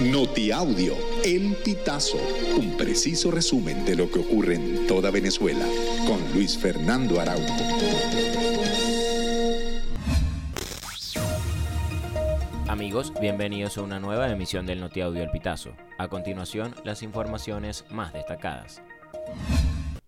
Notiaudio, El Pitazo, un preciso resumen de lo que ocurre en toda Venezuela, con Luis Fernando Araújo. Amigos, bienvenidos a una nueva emisión del Notiaudio El Pitazo. A continuación, las informaciones más destacadas.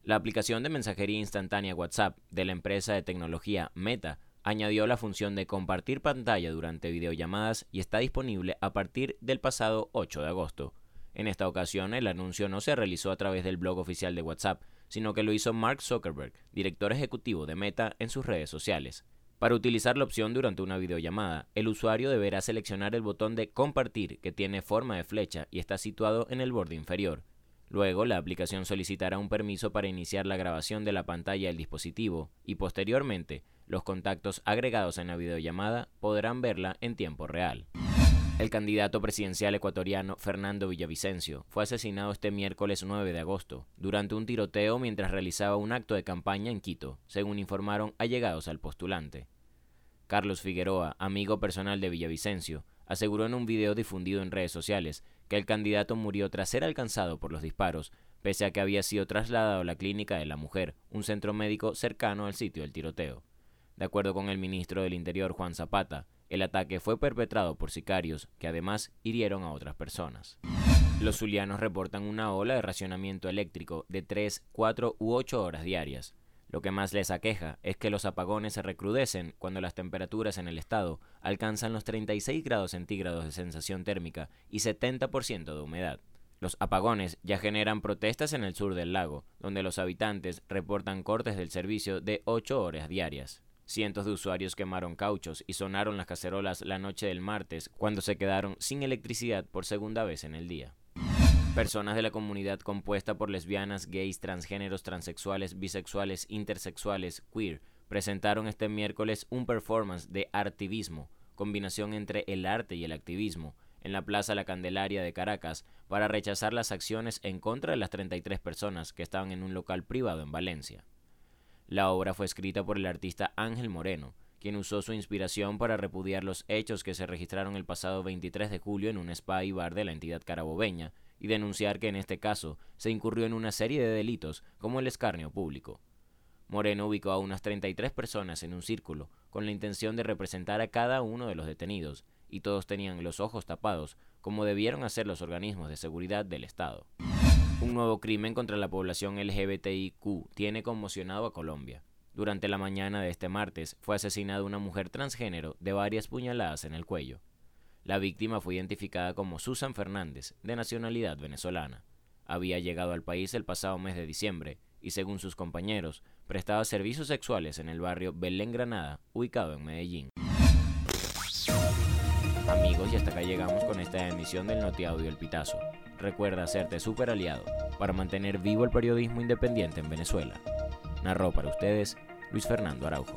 La aplicación de mensajería instantánea WhatsApp de la empresa de tecnología Meta añadió la función de compartir pantalla durante videollamadas y está disponible a partir del pasado 8 de agosto. En esta ocasión, el anuncio no se realizó a través del blog oficial de WhatsApp, sino que lo hizo Mark Zuckerberg, director ejecutivo de Meta, en sus redes sociales. Para utilizar la opción durante una videollamada, el usuario deberá seleccionar el botón de Compartir, que tiene forma de flecha y está situado en el borde inferior. Luego, la aplicación solicitará un permiso para iniciar la grabación de la pantalla del dispositivo y posteriormente los contactos agregados en la videollamada podrán verla en tiempo real. El candidato presidencial ecuatoriano Fernando Villavicencio fue asesinado este miércoles 9 de agosto durante un tiroteo mientras realizaba un acto de campaña en Quito, según informaron allegados al postulante. Carlos Figueroa, amigo personal de Villavicencio, aseguró en un video difundido en redes sociales que el candidato murió tras ser alcanzado por los disparos, pese a que había sido trasladado a la clínica de la mujer, un centro médico cercano al sitio del tiroteo. De acuerdo con el ministro del Interior Juan Zapata, el ataque fue perpetrado por sicarios que además hirieron a otras personas. Los zulianos reportan una ola de racionamiento eléctrico de 3, 4 u 8 horas diarias. Lo que más les aqueja es que los apagones se recrudecen cuando las temperaturas en el estado alcanzan los 36 grados centígrados de sensación térmica y 70% de humedad. Los apagones ya generan protestas en el sur del lago, donde los habitantes reportan cortes del servicio de 8 horas diarias. Cientos de usuarios quemaron cauchos y sonaron las cacerolas la noche del martes cuando se quedaron sin electricidad por segunda vez en el día. Personas de la comunidad compuesta por lesbianas, gays, transgéneros, transexuales, bisexuales, intersexuales, queer, presentaron este miércoles un performance de artivismo, combinación entre el arte y el activismo, en la Plaza La Candelaria de Caracas para rechazar las acciones en contra de las 33 personas que estaban en un local privado en Valencia. La obra fue escrita por el artista Ángel Moreno, quien usó su inspiración para repudiar los hechos que se registraron el pasado 23 de julio en un spa y bar de la entidad carabobeña y denunciar que en este caso se incurrió en una serie de delitos como el escarnio público. Moreno ubicó a unas 33 personas en un círculo con la intención de representar a cada uno de los detenidos y todos tenían los ojos tapados como debieron hacer los organismos de seguridad del Estado. Un nuevo crimen contra la población LGBTIQ tiene conmocionado a Colombia. Durante la mañana de este martes fue asesinada una mujer transgénero de varias puñaladas en el cuello. La víctima fue identificada como Susan Fernández, de nacionalidad venezolana. Había llegado al país el pasado mes de diciembre y, según sus compañeros, prestaba servicios sexuales en el barrio Belén Granada, ubicado en Medellín. Amigos, y hasta acá llegamos con esta emisión del Notiaudio El Pitazo. Recuerda hacerte super aliado para mantener vivo el periodismo independiente en Venezuela. Narró para ustedes Luis Fernando Araujo.